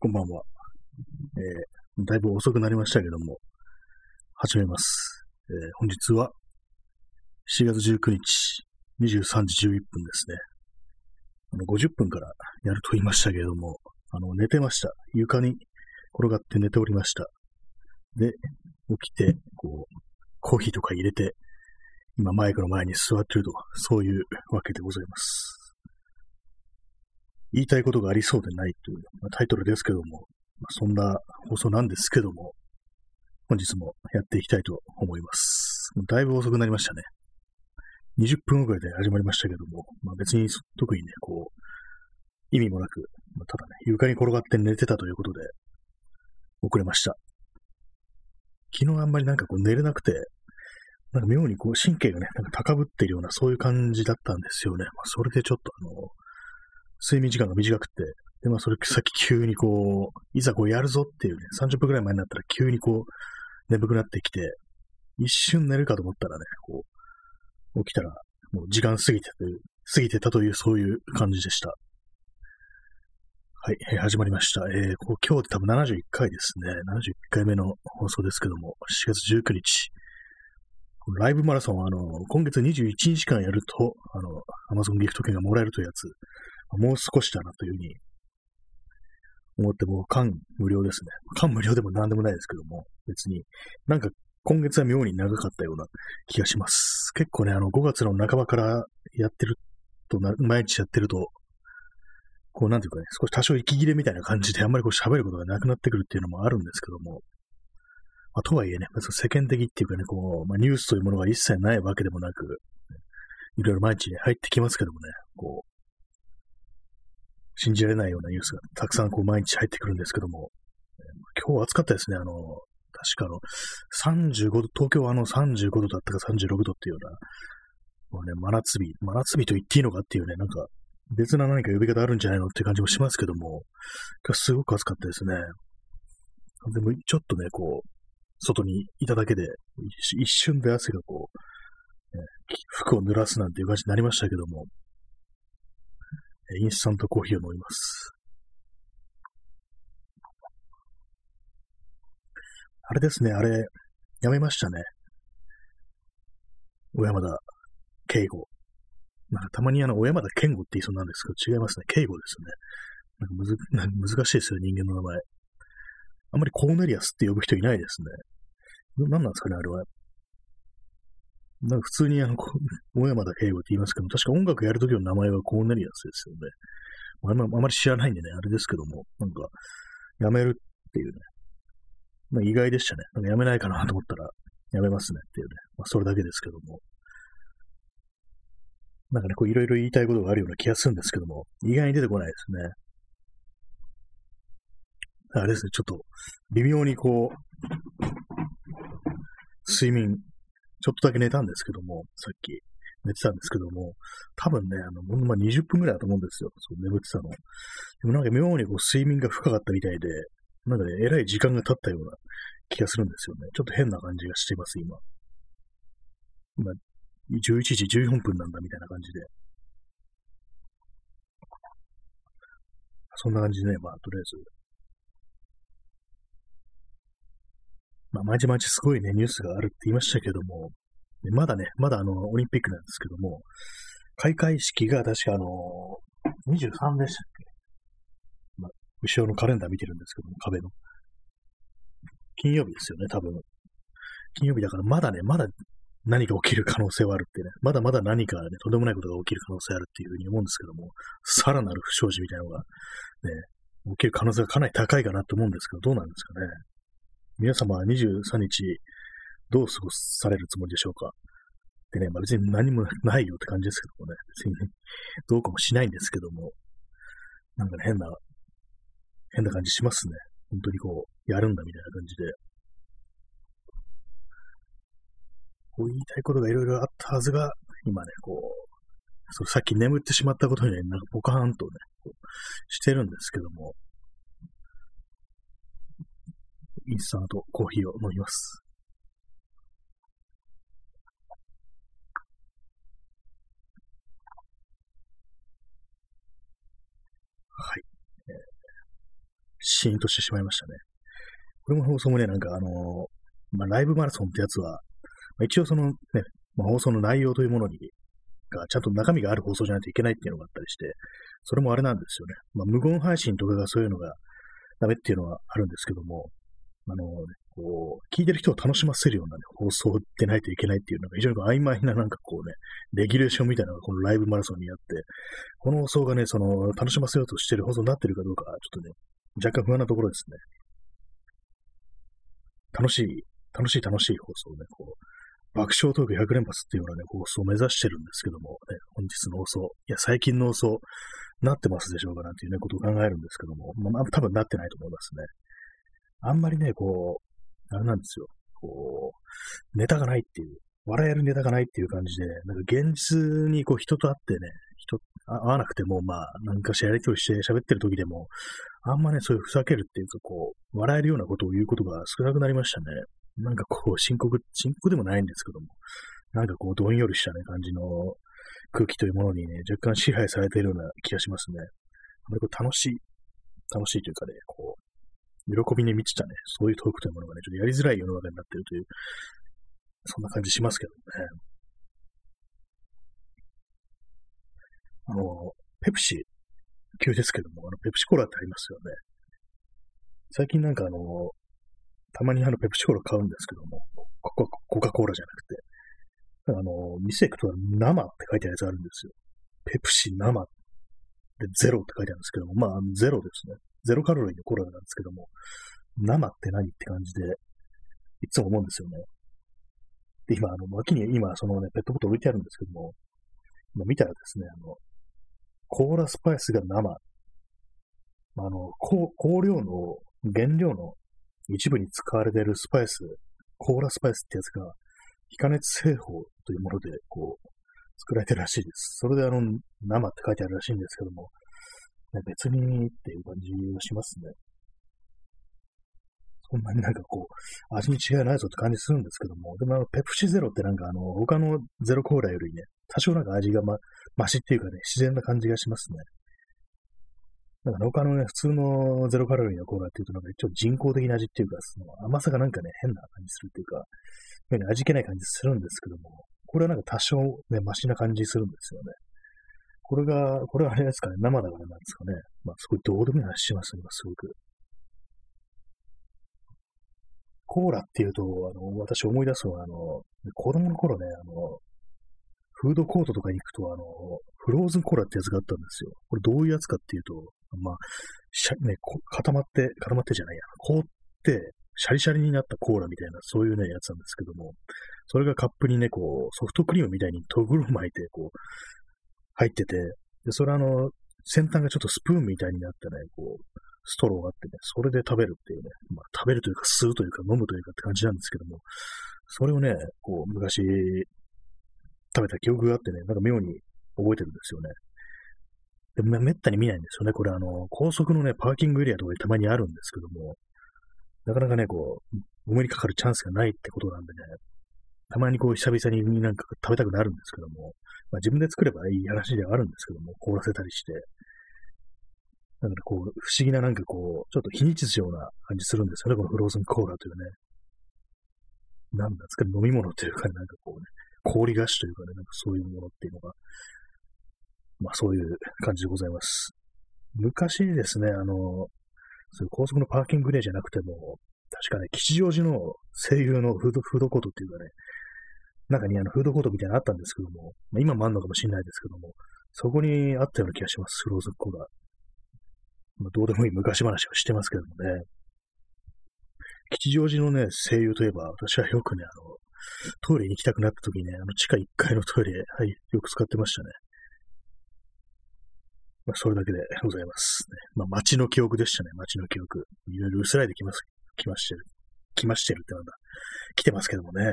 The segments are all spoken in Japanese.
こんばんは。えー、だいぶ遅くなりましたけども、始めます。えー本日は7月19日23時11分ですね。あの50分からやると言いましたけれども、あの寝てました。床に転がって寝ておりました。で、起きて、こう、コーヒーとか入れて、今マイクの前に座ってると、そういうわけでございます。言いたいことがありそうでないという、まあタイトルですけども、まあそんな放送なんですけども、本日もやっていきたいと思います。だいぶ遅くなりましたね。20分遅れで始まりましたけども、まあ別に特にね、こう、意味もなく、まあただね、床に転がって寝てたということで、遅れました。昨日あんまりなんかこう寝れなくて、なんか妙にこう神経がね、なんか高ぶっているようなそういう感じだったんですよね。まあそれでちょっとあの、睡眠時間が短くて、で、まあ、それさっき急にこう、いざこうやるぞっていうね、30分くらい前になったら急にこう、眠くなってきて、一瞬寝るかと思ったらね、こう、起きたら、もう時間過ぎて、過ぎてたという、そういう感じでした。はい、えー始まりました。えーこう今日で多分71回ですね。71回目の放送ですけども、4月19日。ライブマラソンは、あの、今月21日間やると、あの、Amazon ギフト券がもらえるというやつ、もう少しだなというふうに思って、もう間無料ですね。間無料でも何でもないですけども、別に、なんか今月は妙に長かったような気がします。結構ね、あの5月の半ばからやってるとな、毎日やってると、こうなんていうかね、少し多少息切れみたいな感じであんまりこう喋ることがなくなってくるっていうのもあるんですけども、まあ、とはいえね、別に世間的っていうかね、こう、まあ、ニュースというものが一切ないわけでもなく、いろいろ毎日ね、入ってきますけどもね、こう、信じられないようなニュースがたくさんこう毎日入ってくるんですけども、今日暑かったですね。あの、確かあの、35度、東京はあの35度だったか36度っていうような、もうね、真夏日、真夏日と言っていいのかっていうね、なんか、別な何か呼び方あるんじゃないのって感じもしますけども、今日すごく暑かったですね。でも、ちょっとね、こう、外にいただけで、一瞬で汗がこう、服を濡らすなんていう感じになりましたけども、インスタントコーヒーを飲みます。あれですね、あれ、やめましたね。小山田圭吾。なんかたまにあの、小山田健吾って言いそうなんですけど、違いますね。圭吾ですね。なんかむずなんか難しいですよ、人間の名前。あんまりコーネリアスって呼ぶ人いないですね。ななんなんですかね、あれは。なんか普通にあの、小山田圭吾って言いますけども、確か音楽やるときの名前はコーネリアスですよね。あんまあまり知らないんでね、あれですけども、なんか、やめるっていうね。まあ、意外でしたね。なんかやめないかなと思ったら、やめますねっていうね。まあ、それだけですけども。なんかね、こういろいろ言いたいことがあるような気がするんですけども、意外に出てこないですね。あれですね、ちょっと、微妙にこう、睡眠、ちょっとだけ寝たんですけども、さっき寝てたんですけども、多分ね、あの、ほんま20分ぐらいだと思うんですよ。そう眠ってたの。でもなんか妙にこう睡眠が深かったみたいで、なんかね、えらい時間が経ったような気がするんですよね。ちょっと変な感じがしています、今。今、11時14分なんだみたいな感じで。そんな感じでね、まあ、とりあえず。まあ、毎日毎日すごいね、ニュースがあるって言いましたけども、まだね、まだあの、オリンピックなんですけども、開会式が確かあの、23でしたっけ？まあ、後ろのカレンダー見てるんですけども、壁の。金曜日ですよね、多分。金曜日だからまだね、まだ何か起きる可能性はあるってね、まだまだ何かね、とんでもないことが起きる可能性あるっていうふうに思うんですけども、さらなる不祥事みたいなのが、ね、起きる可能性がかなり高いかなと思うんですけど、どうなんですかね。皆様は23日、どう過ごされるつもりでしょうか？でね、まあ別に何もないよって感じですけどもね、別に、どうかもしないんですけども、なんかね、変な、変な感じしますね。本当にこう、やるんだみたいな感じで。こう言いたいことがいろいろあったはずが、今ね、こう、そうさっき眠ってしまったことにね、なんかポカーンとね、してるんですけども、インスタントコーヒーを飲みます。はい。えーシーンとしてしまいましたね。これも放送もね、なんかあのまあ、ライブマラソンってやつは、まあ、一応そのね、まあ、放送の内容というものに、がちゃんと中身がある放送じゃないといけないっていうのがあったりして、それもあれなんですよね。まあ、無言配信とかがそういうのがダメっていうのはあるんですけども、あの、こう、聞いてる人を楽しませるような、ね、放送でないといけないっていうのが非常に曖昧ななんかこうね、レギュレーションみたいなのがこのライブマラソンにあって、この放送がね、その、楽しませようとしてる放送になってるかどうか、ちょっとね、若干不安なところですね。楽しい、楽しい楽しい放送ね、こう、爆笑トーク100連発っていうようなね、放送を目指してるんですけども、ね、本日の放送、いや、最近の放送、なってますでしょうかなんていうね、ことを考えるんですけども、まあ、多分なってないと思いますね。あんまりね、こう、あれなんですよ。こう、ネタがないっていう、笑えるネタがないっていう感じで、なんか現実にこう人と会ってね、人、会わなくても、まあ、なんかしらやりとりして喋ってる時でも、あんまね、そういうふざけるっていうか、こう、笑えるようなことを言うことが少なくなりましたね。なんかこう、深刻、深刻でもないんですけども、なんかこう、どんよりしたね、感じの空気というものにね、若干支配されているような気がしますね。あまりこう楽しい、楽しいというかね、こう、喜びに満ちたね、そういうトークというものがね、ちょっとやりづらい世の中になっているという、そんな感じしますけどね。あの、ペプシ、急ですけども、あの、ペプシコーラってありますよね。最近なんかあの、たまにあの、ペプシコーラ買うんですけども、コカ・コーラじゃなくて、あの、店行くと生って書いてあるやつあるんですよ。ペプシ生でゼロって書いてあるんですけども、まあ、ゼロですね。ゼロカロリーのコロナなんですけども、生って何って感じで、いつも思うんですよね。で、今、あの、脇に今、そのね、ペットボトル置いてあるんですけども、今見たらですね、あの、コーラスパイスが生。あの、香料の原料の一部に使われているスパイス、コーラスパイスってやつが、非加熱製法というもので、こう、作られてるらしいです。それであの、生って書いてあるらしいんですけども、別にっていう感じがしますね。そんなになんかこう、味に違いないぞって感じするんですけども、でもあの、ペプシゼロってなんかあの、他のゼロコーラよりね、多少なんか味がま、マシっていうかね、自然な感じがしますね。なんか他のね、普通のゼロカロリーのコーラっていうとなんかちょっと人工的な味っていうか、その甘さがなんかね、変な感じするっていうか、味気ない感じするんですけども、これはなんか多少ね、マシな感じするんですよね。これが、これはあれですかね、生だからなんですかね。まあ、すごいどうでもいい話しますね、今すごく。コーラっていうと、あの、私思い出すのは、あの、子供の頃ね、あの、フードコートとかに行くと、あの、フローズンコーラってやつがあったんですよ。これどういうやつかっていうと、まあ、しゃね、固まって、固まってじゃないや、凍って、シャリシャリになったコーラみたいな、そういうね、やつなんですけども、それがカップにね、こう、ソフトクリームみたいにトグル巻いて、こう、入ってて、で、それあの、先端がちょっとスプーンみたいになってね、こう、ストローがあってね、それで食べるっていうね、まあ、食べるというか吸うというか飲むというかって感じなんですけども、それをね、こう、昔、食べた記憶があってね、なんか妙に覚えてるんですよね。でめめったに見ないんですよね。これあの、高速のね、パーキングエリアとかにたまにあるんですけども、なかなかね、こう、お目にかかるチャンスがないってことなんでね、たまにこう久々になんか食べたくなるんですけども、まあ自分で作ればいい話ではあるんですけども、凍らせたりして。だからこう、不思議ななんかこう、ちょっと非日常な感じするんですよね、このフローズンコーラというね。なんですか、飲み物というか、なんかこうね、氷菓子というかね、なんかそういうものっていうのが、まあそういう感じでございます。昔ですね、あの、そういう高速のパーキングエリアじゃなくても、確かね、吉祥寺の声優のフード、フードコートっていうかね、中にあのフードコートみたいなのあったんですけども、まあ、今もあんのかもしれないですけども、そこにあったような気がします、フローズンコーラ。まあ、どうでもいい昔話をしてますけどもね。吉祥寺のね、声優といえば、私はよくね、あの、トイレに行きたくなった時にね、あの、地下1階のトイレ、はい、よく使ってましたね。まあ、それだけでございます、ね。まあ、街の記憶でしたね、街の記憶。いろいろ薄らいできます、来ましてる。来ましてるってなんだ。来てますけどもね。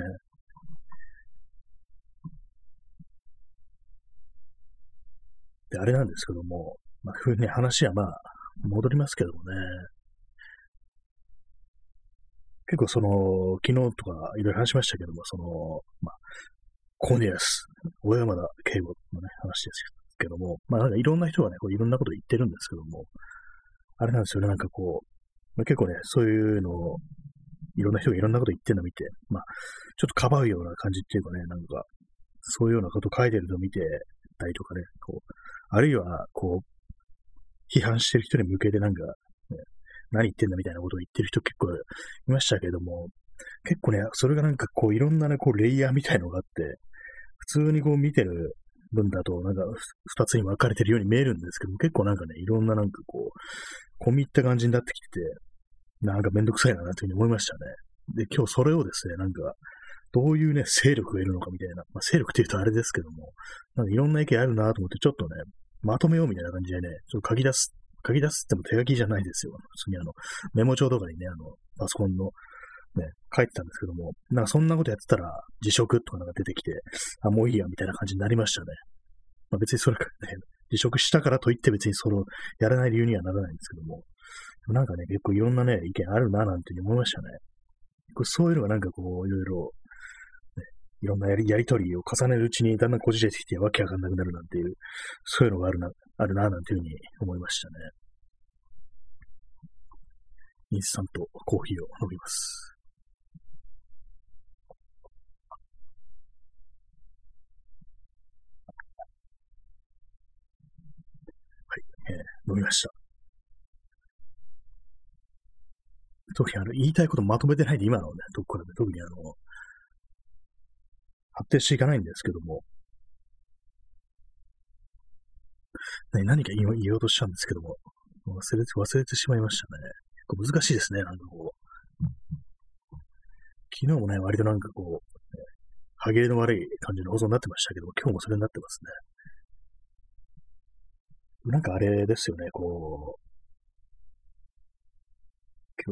で、あれなんですけども、まあ、ふうに話はまあ、戻りますけどもね。結構その、昨日とかいろいろ話しましたけども、その、まあ、コーネアス、小山田圭吾のね、話ですけども、まあなんかいろんな人がね、こういろんなこと言ってるんですけども、あれなんですよね、なんかこう、まあ、結構ね、そういうのを、いろんな人がいろんなこと言ってるのを見て、まあ、ちょっとかばうような感じっていうかね、なんか、そういうようなこと書いてるのを見てたりとかね、こう、あるいは、こう、批判してる人に向けてなんか、ね、何言ってんだみたいなことを言ってる人結構いましたけども、結構ね、それがなんかこういろんなね、こうレイヤーみたいのがあって、普通にこう見てる分だと、なんか二つに分かれてるように見えるんですけども結構なんかね、いろんななんかこう、込み入った感じになってきてて、なんかめんどくさいなというふうに思いましたね。で、今日それをですね、なんか、どういうね、勢力がいるのかみたいな、まあ、勢力って言うとあれですけども、なんかいろんな意見あるなと思って、ちょっとね、まとめようみたいな感じでね、ちょっと書き出す、書き出すっても手書きじゃないですよ。普通にあの、メモ帳とかにね、あの、パソコンのね、書いてたんですけども、なんかそんなことやってたら辞職とかなんか出てきて、あ、もういいや、みたいな感じになりましたね。まあ、別にそれからね、辞職したからといって別にそれをやらない理由にはならないんですけども、なんかね、結構いろんなね、意見あるな、なんて思いましたね。そういうのがなんかこう、いろいろ、いろんなやりやりとりを重ねるうちにだんだんこじれてきてわけわかんなくなるなんていう、そういうのがあるな、あるな、なんていうふうに思いましたね。インスタントコーヒーを飲みます。はい、えー、飲みました。特にあの、言いたいことまとめてないで、今のね、ところで、特にあの、発展していかないんですけども、ね、何か言おうとしたんですけども、忘れて、忘れてしまいましたね。結構難しいですね、なんかこう。昨日もね、割となんかこう、歯切れの悪い感じの放送になってましたけども、今日もそれになってますね。なんかあれですよね、こう、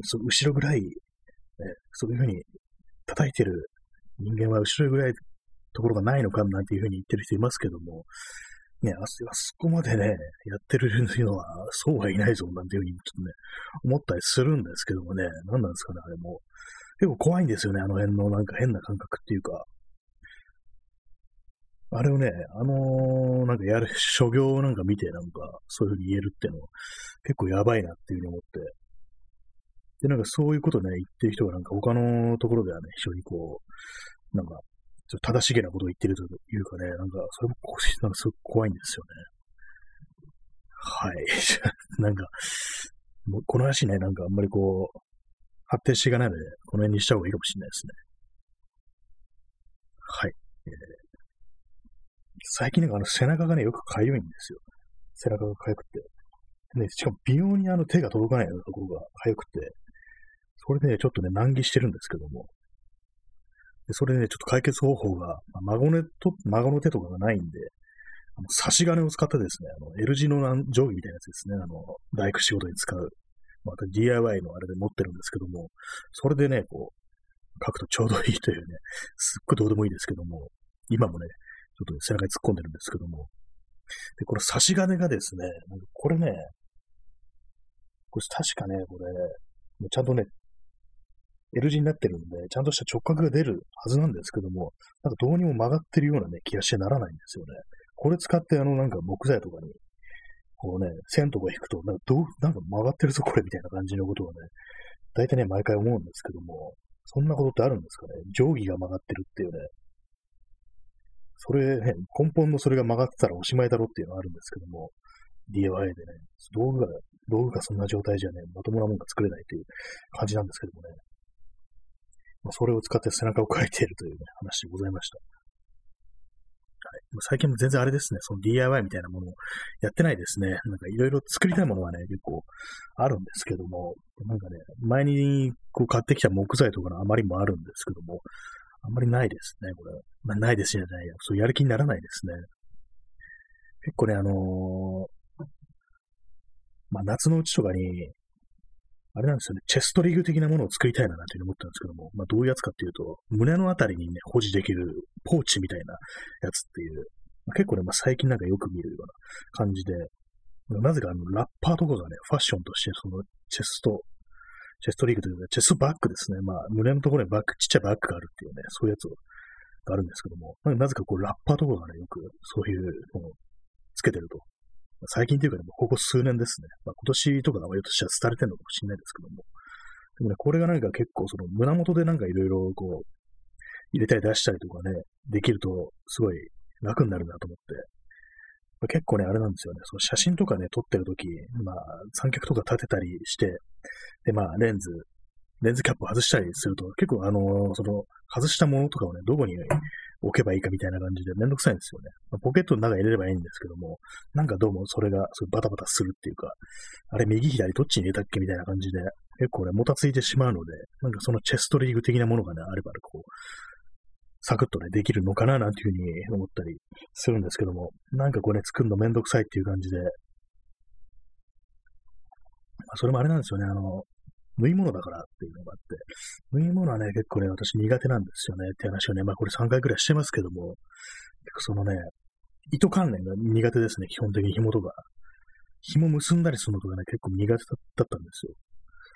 そ後ろぐらい、ね、そういうふうに叩いてる人間は後ろぐらいところがないのかなんていうふうに言ってる人いますけども、ね、あそこまでね、やってるのは、そうはいないぞ、なんていうふうに、ちょっとね、思ったりするんですけどもね、何なんですかね、あれも。結構怖いんですよね、あの辺のなんか変な感覚っていうか。あれをね、あのー、なんかやる、諸行なんか見て、なんか、そういうふうに言えるっていうのは、結構やばいなっていうふうに思って、で、なんかそういうことね、言ってる人がなんか他のところではね、非常にこう、なんか、ちょっと正しげなことを言ってるというかね、なんか、それも、なんかすごく怖いんですよね。はい。なんか、もうこの話ね、なんかあんまりこう、発展していかないので、この辺にした方がいいかもしれないですね。はい。えー、最近なんかあの背中がね、よく痒いんですよ。背中が痒くて。ね、しかも微妙にあの手が届かないようなところが痒くて、それで、ね、ちょっとね、難儀してるんですけども、でそれね、ちょっと解決方法が、まあ、孫のと、孫の手とかがないんで、あの差し金を使ってですね、あの L 字の定規みたいなやつですね、あの、大工仕事に使う。また DIY のあれで持ってるんですけども、それでね、こう、書くとちょうどいいというね、すっごいどうでもいいですけども、今もね、ちょっと背中に突っ込んでるんですけども、で、これ差し金がですね、これね、これ確かね、これ、ちゃんとね、L 字になってるんで、ちゃんとした直角が出るはずなんですけども、なんかどうにも曲がってるようなね、気がしてならないんですよね。これ使ってあのなんか木材とかに、こうね、線とか引くと、なんかどう、なんか曲がってるぞこれみたいな感じのことはね、大体ね、毎回思うんですけども、そんなことってあるんですかね？定規が曲がってるっていうね。それね、根本のそれが曲がってたらおしまいだろっていうのがあるんですけども、DIY でね、道具が、道具がそんな状態じゃね、まともなもんが作れないという感じなんですけどもね。まあ、それを使って背中を描いているという、ね、話でございました。はい、最近も全然あれですね、その DIY みたいなものをやってないですね。なんかいろいろ作りたいものはね、結構あるんですけども、なんかね、前にこう買ってきた木材とかのあまりもあるんですけども、あんまりないですね、これ。まあ、ないですじゃないや。そうやる気にならないですね。結構ね、あのー、まあ、夏のうちとかに、あれなんですよね、チェストリグ的なものを作りたいななんて思ったんですけども、まあ、どういうやつかっていうと、胸のあたりにね、保持できるポーチみたいなやつっていう、まあ、結構ね、まあ、最近なんかよく見るような感じで、なぜかあの、ラッパーとかがね、ファッションとして、その、チェスト、チェストリーグというか、チェストバッグですね。まあ、胸のところにバッグ、ちっちゃいバッグがあるっていうね、そういうやつがあるんですけども、なぜかこう、ラッパーとかがね、よくそういうのをつけてると。最近というかね、ここ数年ですね。まあ、今年とかが割としたら廃れてるのかもしれないですけども。でもね、これがなんか結構その胸元でなんかいろいろこう、入れたり出したりとかね、できるとすごい楽になるなと思って。まあ、結構ね、あれなんですよね。その写真とかね、撮ってるとき、まあ、三脚とか立てたりして、で、まあ、レンズ、レンズキャップを外したりすると、結構あのー、その、外したものとかをね、どこに置けばいいかみたいな感じでめんどくさいんですよね。まあ、ポケットの中入れればいいんですけども、なんかどうもそれがすごいバタバタするっていうか、あれ右左どっちに入れたっけみたいな感じで、結構ね、もたついてしまうので、なんかそのチェストリーグ的なものがね、あればこう、サクッとね、できるのかななんていうふうに思ったりするんですけども、なんかこうね、作るのめんどくさいっていう感じで、ま、それもあれなんですよね、あの、縫い物だからっていうのがあって、縫い物はね、結構ね、私苦手なんですよねって話をね、まあこれ3回くらいしてますけども、結構そのね、糸関連が苦手ですね、基本的に紐とか。紐結んだりするのとかね、結構苦手だったんですよ。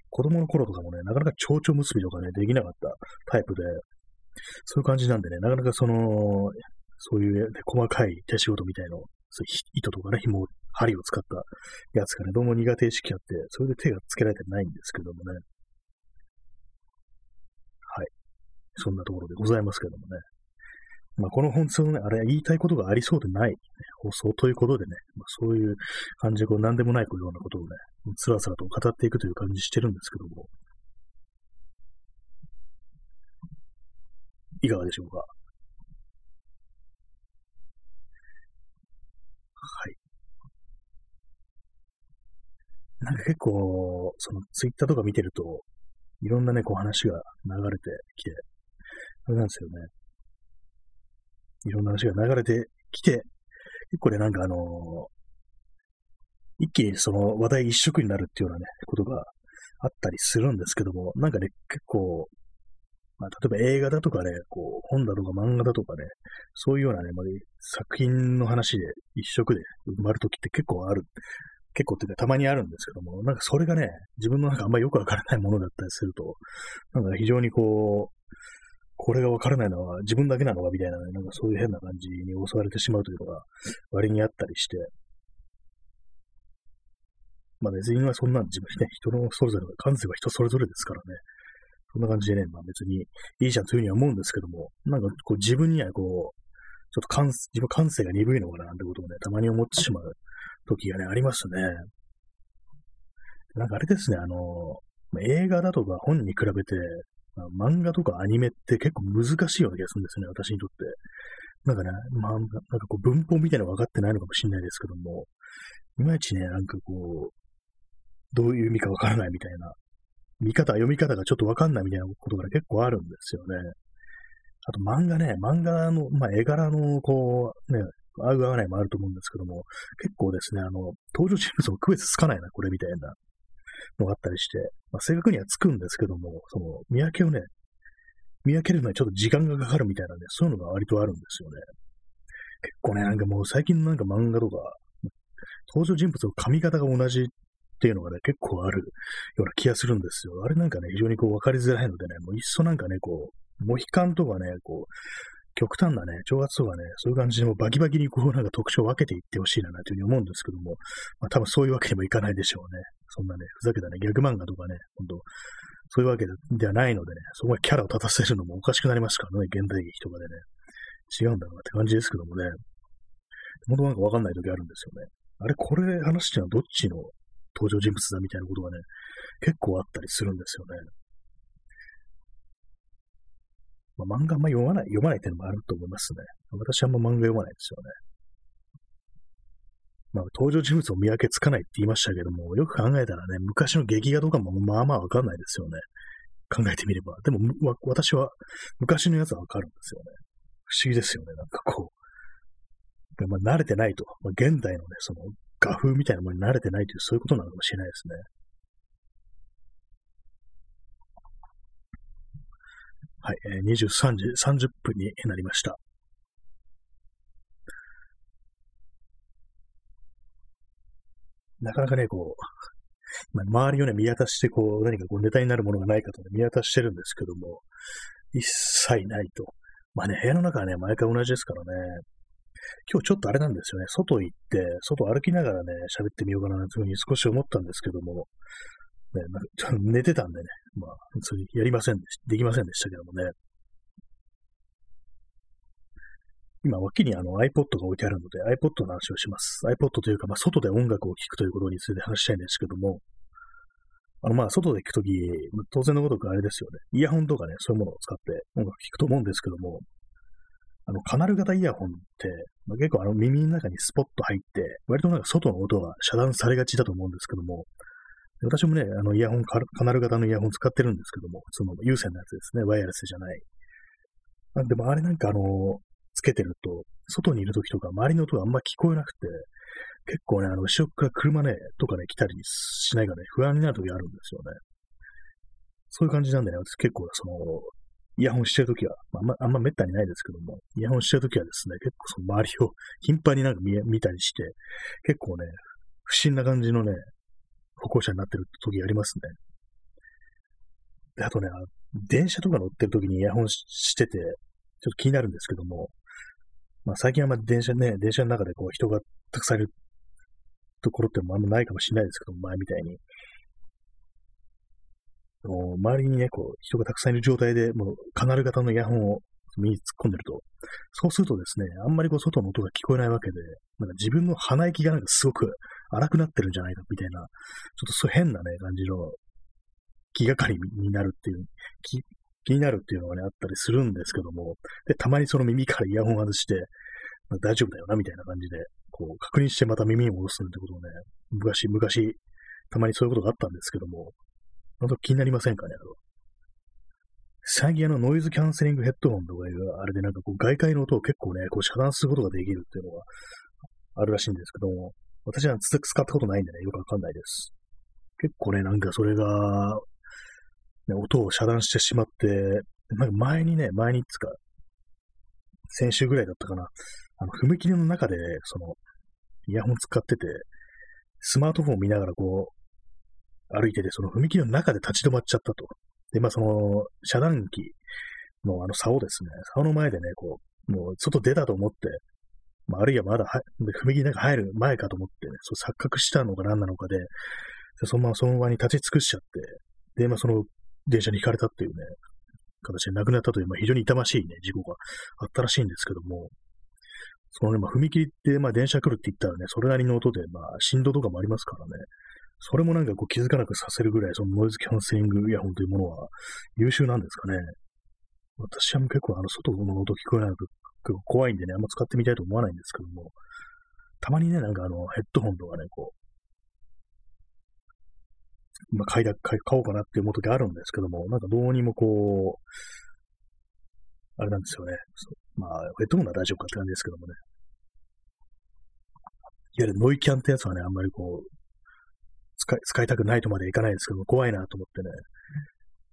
子供の頃とかもね、なかなか蝶々結びとかね、できなかったタイプで、そういう感じなんでね、なかなかその、そういう、ね、細かい手仕事みたいの、糸とかね、紐、針を使ったやつがね、どうも苦手意識あって、それで手がつけられてないんですけどもね。はい。そんなところでございますけどもね。まあ、この本通のね、あれ言いたいことがありそうでない、ね、放送ということでね、まあ、そういう感じでこう何でもないようなことをね、つらつらと語っていくという感じしてるんですけども、いかがでしょうか？はい。なんか結構、そのツイッターとか見てると、いろんなね、こう話が流れてきて、あれなんですよね。いろんな話が流れてきて、結構ね、なんかあのー、一気にその話題一色になるっていうようなね、ことがあったりするんですけども、なんかね、結構、まあ、例えば映画だとかね、こう、本だとか漫画だとかね、そういうようなね、まあ、作品の話で一色で埋まるときって結構ある。結構っていうかたまにあるんですけども、なんかそれがね、自分のなんかあんまりよくわからないものだったりすると、なんか非常にこう、これがわからないのは自分だけなのかみたいなね、なんかそういう変な感じに襲われてしまうというのが割にあったりして、まあ別にはそんな自分ね、人のそれぞれ、感性は人それぞれですからね、そんな感じでね、まあ別にいいじゃんというふうには思うんですけども、なんかこう自分にはこう、ちょっと感、自分感性が鈍いのかななんてことをね、たまに思ってしまう時がね、ありますね。なんかあれですね、あの、映画だとか本に比べて、まあ、漫画とかアニメって結構難しいような気がするんですね、私にとって。なんかね、まあ、なんかこう文法みたいなの分かってないのかもしれないですけども、いまいちね、なんかこう、どういう意味か分からないみたいな見方、読み方がちょっとわかんないみたいなことが結構あるんですよね。あと漫画ね、漫画の、まあ、絵柄の、こう、ね、合う合わないもあると思うんですけども、結構ですね、あの、登場人物も区別つかないな、これみたいなのがあったりして、まあ、正確にはつくんですけども、その、見分けをね、見分けるのにちょっと時間がかかるみたいなね、そういうのが割とあるんですよね。結構ね、なんかもう最近のなんか漫画とか、登場人物の髪型が同じっていうのがね、結構あるような気がするんですよ。あれなんかね、非常にこう分かりづらいのでね、もういっそなんかね、こう、モヒカンとかね、こう、極端なね、挑発とかね、そういう感じでもバキバキにこうなんか特徴を分けていってほしいなというふうに思うんですけども、まあ多分そういうわけにもいかないでしょうね。そんなね、ふざけたね、ギャグ漫画とかね、ほんと、そういうわけではないのでね、そこにキャラを立たせるのもおかしくなりますからね、現代劇とかでね。違うんだろうなって感じですけどもね。本当なんかわかんない時あるんですよね。あれ、これ話っていうのはどっちの登場人物だみたいなことがね、結構あったりするんですよね。まあ、漫画あんま読まない、読まないっていうのもあると思いますね。私あんま漫画読まないですよね。まあ、登場人物を見分けつかないって言いましたけども、よく考えたらね、昔の劇画とかもまあまあわかんないですよね。考えてみれば。でも、私は昔のやつはわかるんですよね。不思議ですよね。なんかこう。まあ、慣れてないと。まあ、現代のね、その画風みたいなものに慣れてないという、そういうことなのかもしれないですね。はい、えー、23時30分になりました。なかなかね、こう、周りをね、見渡して、こう、何かこうネタになるものがないかと、ね、見渡してるんですけども、一切ないと。まあね、部屋の中はね、毎回同じですからね。今日ちょっとあれなんですよね。外行って、外歩きながらね、喋ってみようかなというふうに少し思ったんですけども、ね、なんか 寝てたんでね、まあ、それやりませんでし、できませんでしたけどもね。今、脇にあの iPod が置いてあるので、iPod の話をします。iPod というか、まあ、外で音楽を聴くということについて話したいんですけども、あの、まあ、外で行くとき、当然のごとくあれですよね。イヤホンとかね、そういうものを使って音楽聴くと思うんですけども、あの、カナル型イヤホンって、まあ、結構あの耳の中にスポッと入って、割となんか外の音が遮断されがちだと思うんですけども、私もね、あのイヤホン、カナル型のイヤホン使ってるんですけども、その有線のやつですね、ワイヤレスじゃない。なんでもあれなんかあの、つけてると、外にいるときとか周りの音があんま聞こえなくて、結構ね、あの、後ろから車ね、とかね、来たりしないかね、不安になるときあるんですよね。そういう感じなんでね、私結構その、イヤホンしてるときは、まあ、んま、あんま滅多にないですけども、イヤホンしてるときはですね、結構その周りを頻繁になんか見見たりして、結構ね、不審な感じのね、歩行者になってる時ありますね。で、あとね、電車とか乗ってる時にイヤホンしてて、ちょっと気になるんですけども、まあ最近はまあ電車ね、電車の中でこう人がたくさんいるところってもあんまないかもしれないですけど、前みたいに。周りにね、こう、人がたくさんいる状態で、もう、カナル型のイヤホンを耳に突っ込んでると、そうするとですね、あんまりこう、外の音が聞こえないわけで、なんか自分の鼻息がなんかすごく荒くなってるんじゃないか、みたいな、ちょっとそう変なね、感じの気がかりになるっていう、気気になるっていうのがね、あったりするんですけども、で、たまにその耳からイヤホン外して、まあ、大丈夫だよな、みたいな感じで、こう、確認してまた耳に戻すなんてことをね、昔、昔、たまにそういうことがあったんですけども、本当気になりませんかね、あの。最近あのノイズキャンセリングヘッドホンとかいう、あれでなんかこう外界の音を結構ね、こう遮断することができるっていうのがあるらしいんですけども、私は使ったことないんでね、よくわかんないです。結構ね、なんかそれが、ね、音を遮断してしまって、なんか前にね、前につか、先週ぐらいだったかな、あの、踏切の中で、その、イヤホン使ってて、スマートフォンを見ながらこう、歩いてて、その踏切の中で立ち止まっちゃったと。で、まあその、遮断機のあの竿ですね、竿の前でね、こう、もう外出たと思って、まあ、あるいはまだは、踏切の中入る前かと思ってね、そう錯覚したのか何なのかで、そのままその場に立ち尽くしちゃって、で、まあその電車にひかれたっていうね、形で亡くなったという、まあ、非常に痛ましいね、事故があったらしいんですけども、そのね、まあ、踏切って、まあ、電車来るって言ったらね、それなりの音で、まあ、振動とかもありますからね、それもなんかこう気づかなくさせるぐらい、そのノイズキャンセリングイヤホンというものは優秀なんですかね。私は結構あの外の音聞こえないと怖いんでね、あんま使ってみたいと思わないんですけども、たまにね、なんかあのヘッドホンとかね、こう、まあ、買いだ、買おうかなって思う時あるんですけども、なんかどうにもこう、あれなんですよね。まあ、ヘッドホンは大丈夫かって感じですけどもね。いわゆるノイキャンってやつはね、あんまりこう、使い、使いたくないとまでいかないですけど、怖いなと思ってね、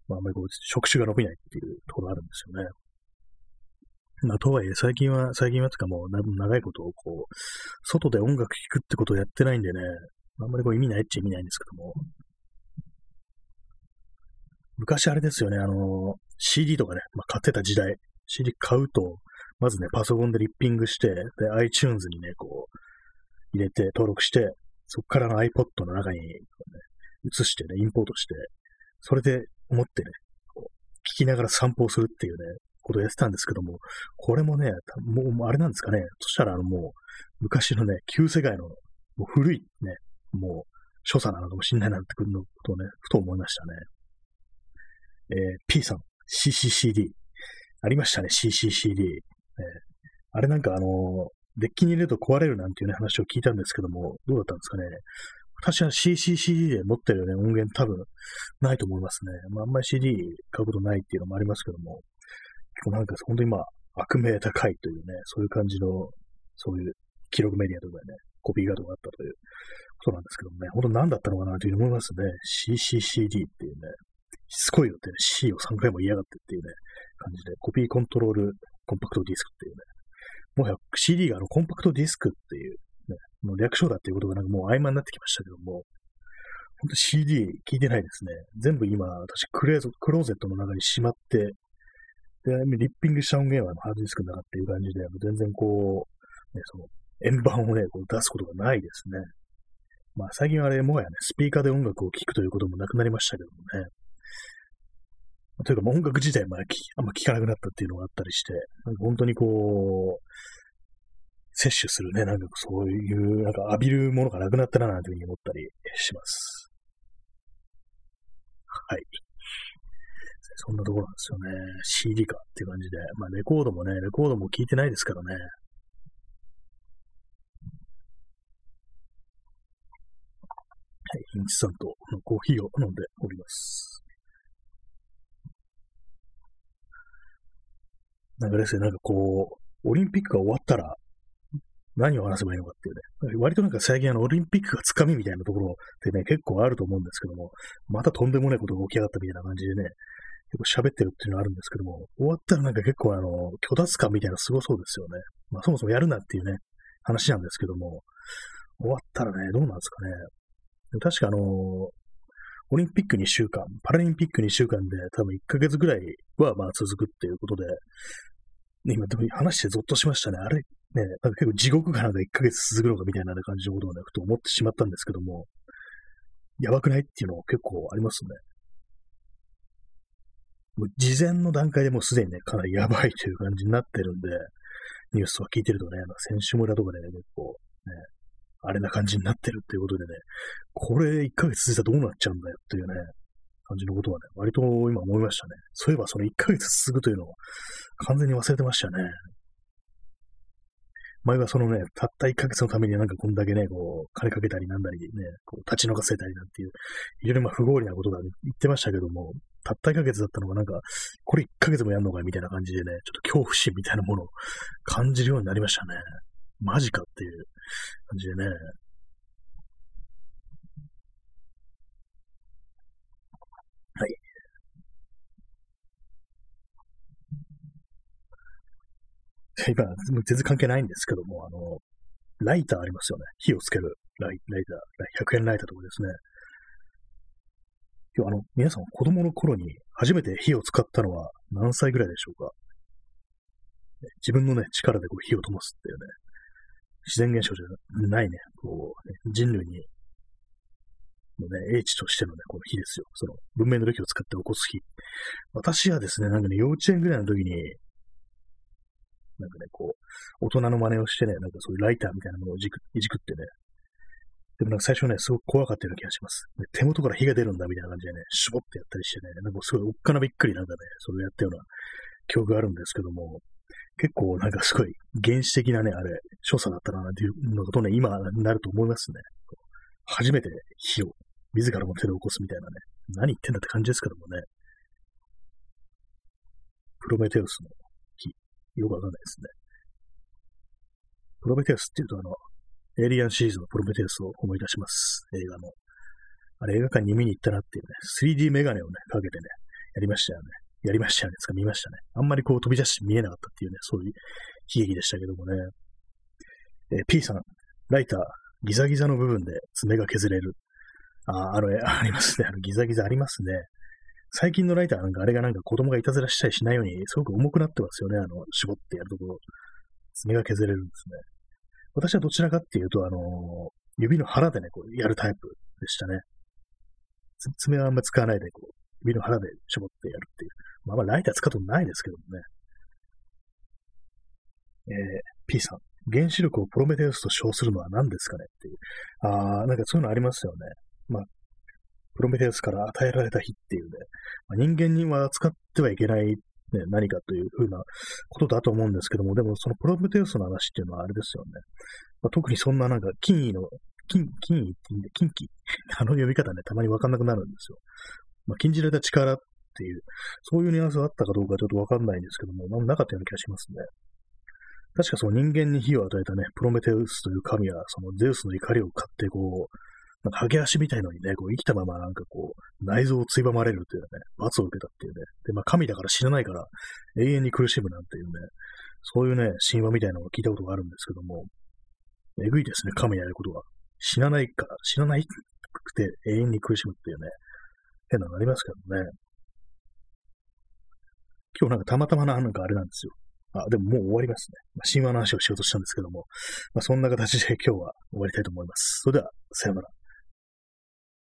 まあ、あんまりこう、触手が伸びないっていうところあるんですよね。まあ、とはいえ、最近は、最近はつかもう、長いことをこう、外で音楽聴くってことをやってないんでね、あんまりこう意味ないっちゃ意味ないんですけども。昔あれですよね、あの、CD とかね、まあ、買ってた時代、CD 買うと、まずね、パソコンでリッピングして、で、iTunes にね、こう、入れて登録して、そっからの iPod の中に、ね、移してね、インポートして、それで思ってね、聞きながら散歩をするっていうね、ことをやってたんですけども、これもね、もう、あれなんですかね、そしたらあのもう、昔のね、旧世界の、もう古いね、もう、所作なのかもしんないなってくるのことをね、ふと思いましたね。えー、P さん、CCCD。ありましたね、CCCD。えー、あれなんかあのー、デッキに入れると壊れるなんていうね、話を聞いたんですけども、どうだったんですかね。私は CCCD で持ってるね、音源多分ないと思いますね。まあ、あんまり CD 買うことないっていうのもありますけども、結構なんか本当に今、悪名高いというね、そういう感じの、そういう記録メディアとかね、コピーガードがあったということなんですけどもね、本当何だったのかなというふうに思いますね。CCCD っていうね、しつこいよって、ね、C を3回も言いやがってっていうね、感じで、コピーコントロールコンパクトディスクっていうね、もはや CD があのコンパクトディスクっていう、ね、の略称だっていうことがなんかもう曖昧になってきましたけども、ほんと CD 聞いてないですね。全部今、私クレークローゼットの中にしまって、で、リッピングした音源はハードディスクの中っていう感じで、全然こう、ね、その、円盤をね、こう出すことがないですね。まあ最近あれ、もはやね、スピーカーで音楽を聴くということもなくなりましたけどもね。というか、音楽自体もあんま聴かなくなったっていうのがあったりして、なんか本当にこう、摂取するね、なんかそういう、なんか浴びるものがなくなったな、なんていうふうに思ったりします。はい。そんなところなんですよね。CD かっていう感じで。まあレコードもね、レコードも聴いてないですからね。はい、インスタントのコーヒーを飲んでおります。なんかですね、なんかこう、オリンピックが終わったら、何を話せばいいのかっていうね。割となんか最近あの、オリンピックがつかみみたいなところってね、結構あると思うんですけども、またとんでもないことが起き上がったみたいな感じでね、結構喋ってるっていうのがあるんですけども、終わったらなんか結構あの、虚脱感みたいなのすごそうですよね。まあそもそもやるなっていうね、話なんですけども、終わったらね、どうなんですかね。確かあの、オリンピック2週間、パラリンピック2週間で多分1ヶ月ぐらいはまあ続くっていうことで、今でも話してゾッとしましたね。あれ、ね、なんか結構地獄がなんか1ヶ月続くのかみたいな感じのことをね、ふと思ってしまったんですけども、やばくないっていうの結構ありますね。もう事前の段階でもうすでにね、かなりやばいという感じになってるんで、ニュースとか聞いてるとね、まあ選手村とかでね、結構、ね、あれな感じになってるっていうことでね、これ1ヶ月続いたらどうなっちゃうんだよっていうね、感じのことはね、割と今思いましたね。そういえばその1ヶ月続くというのを完全に忘れてましたね。前はそのね、たった1ヶ月のためになんかこんだけね、こう、金かけたりなんだりね、こう立ち退かせたりなんていう、非常にまあ不合理なことだ、ね、言ってましたけども、たった1ヶ月だったのがなんか、これ1ヶ月もやんのかみたいな感じでね、ちょっと恐怖心みたいなものを感じるようになりましたね。マジかっていう感じでね。はい。今、全然関係ないんですけども、あの、ライターありますよね。火をつけるライライター、100円ライターとかですね。今日あの、皆さん子供の頃に初めて火を使ったのは何歳ぐらいでしょうか？自分のね、力でこう火を灯すっていうね、自然現象じゃないね、こう、ね、人類に、のね、英知としてのね、この火ですよ。その文明の歴を使って起こす火。私はですね、なんかね、幼稚園ぐらいの時に、なんかね、こう、大人の真似をしてね、なんかそういうライターみたいなものをいじくいじくってね、でもなんか最初ね、すごく怖かったような気がします。ね、手元から火が出るんだみたいな感じでね、しぼってやったりしてね、なんかすごいおっかなびっくりなんかね、それをやったような記憶があるんですけども、結構なんかすごい原始的なね、あれ、所作だったな、っていうことね、今なると思いますね。初めて火を自らの手で起こすみたいなね、何言ってんだって感じですけどもね。プロメテウスの、よくわかんないですね。プロメテウスっていうとあの、エイリアンシリーズのプロメテウスを思い出します。映画の。あれ映画館に見に行ったなっていうね、3D メガネをね、かけてね、やりましたよね。やりましたよね。つか見ましたね。あんまりこう飛び出して見えなかったっていうね、そういう悲劇でしたけどもね。えー、P さん、ライター、ギザギザの部分で爪が削れる。あ、あの、ありますね。あの、ギザギザありますね。最近のライターなんかあれがなんか子供がいたずらしたりしないように、すごく重くなってますよね。あの、絞ってやるところ。爪が削れるんですね。私はどちらかっていうと、あの、指の腹でね、こう、やるタイプでしたね。爪はあんま使わないで、こう、指の腹で絞ってやるっていう。まあまあライター使うことないですけどもね。えー、P さん。原子力をプロメテウスと称するのは何ですかねっていう。ああ、なんかそういうのありますよね。まあ、プロメテウスから与えられた火っていうね。まあ、人間には使ってはいけない、ね、何かというふうなことだと思うんですけども、でもそのプロメテウスの話っていうのはあれですよね。まあ、特にそんななんか金位の、金、金位って言うんで、金気 あの読み方ね、たまにわかんなくなるんですよ。まあ、禁じられた力っていう、そういうニュアンスがあったかどうかちょっとわかんないんですけども、まあ、なかったような気がしますね。確かその人間に火を与えたね、プロメテウスという神は、そのゼウスの怒りを買って、こう、なんか、ハゲ足みたいのにね、こう、生きたままなんかこう、内臓をついばまれるというね、罰を受けたっていうね。で、まあ、神だから死なないから、永遠に苦しむなんていうね、そういうね、神話みたいなのを聞いたことがあるんですけども、えぐいですね、神やることは。死なないから、死なないくて永遠に苦しむっていうね、変なのありますけどね。今日なんかたまたまな、なんかあれなんですよ。あ、でももう終わりますね。まあ、神話の話をしようとしたんですけども、まあ、そんな形で今日は終わりたいと思います。それでは、さようなら。